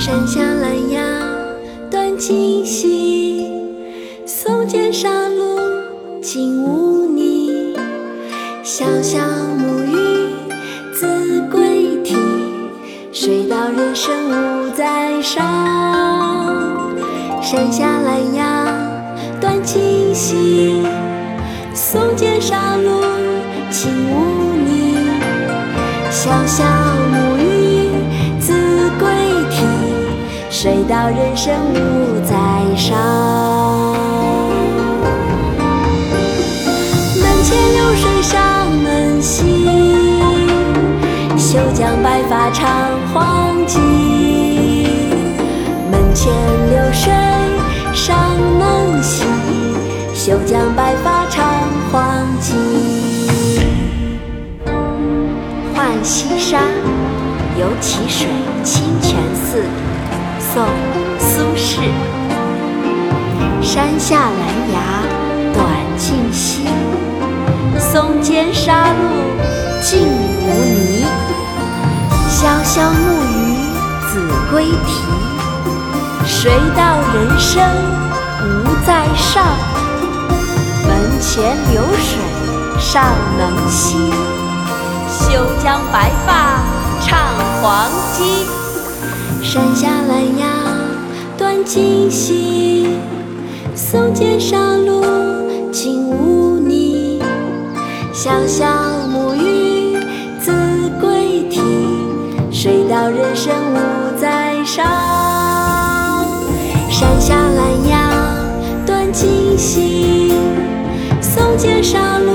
山下兰芽短浸溪松间沙路净无泥。潇潇暮雨子规啼谁道人生无再少山下兰芽短浸溪松间沙路净无泥。潇潇水到人生无再少。门前流水上能西，休将白发长黄鸡。门前流水上能西，休将白发长黄鸡。《浣溪沙·游蕲水清泉寺》宋·苏轼。山下兰芽短浸溪，松间沙路尽无泥。萧萧暮雨子规啼，谁道人生无再少。门前流水尚能西，休将白发唱黄鸡。山下兰芽短浸溪，松间上路尽无泥。小小木鱼子规啼，水到人生无再少。山下兰芽短浸溪，松间上路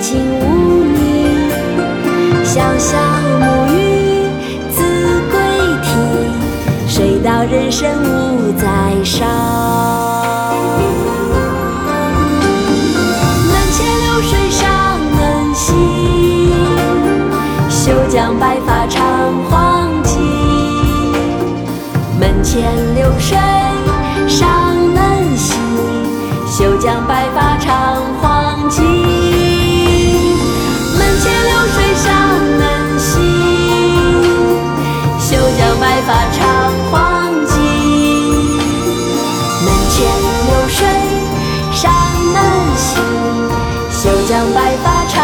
尽无泥。小小人生无再少。门前流水尚能西，休将白发长黄金。门前流水尚能西，休将白发长黄金。白发长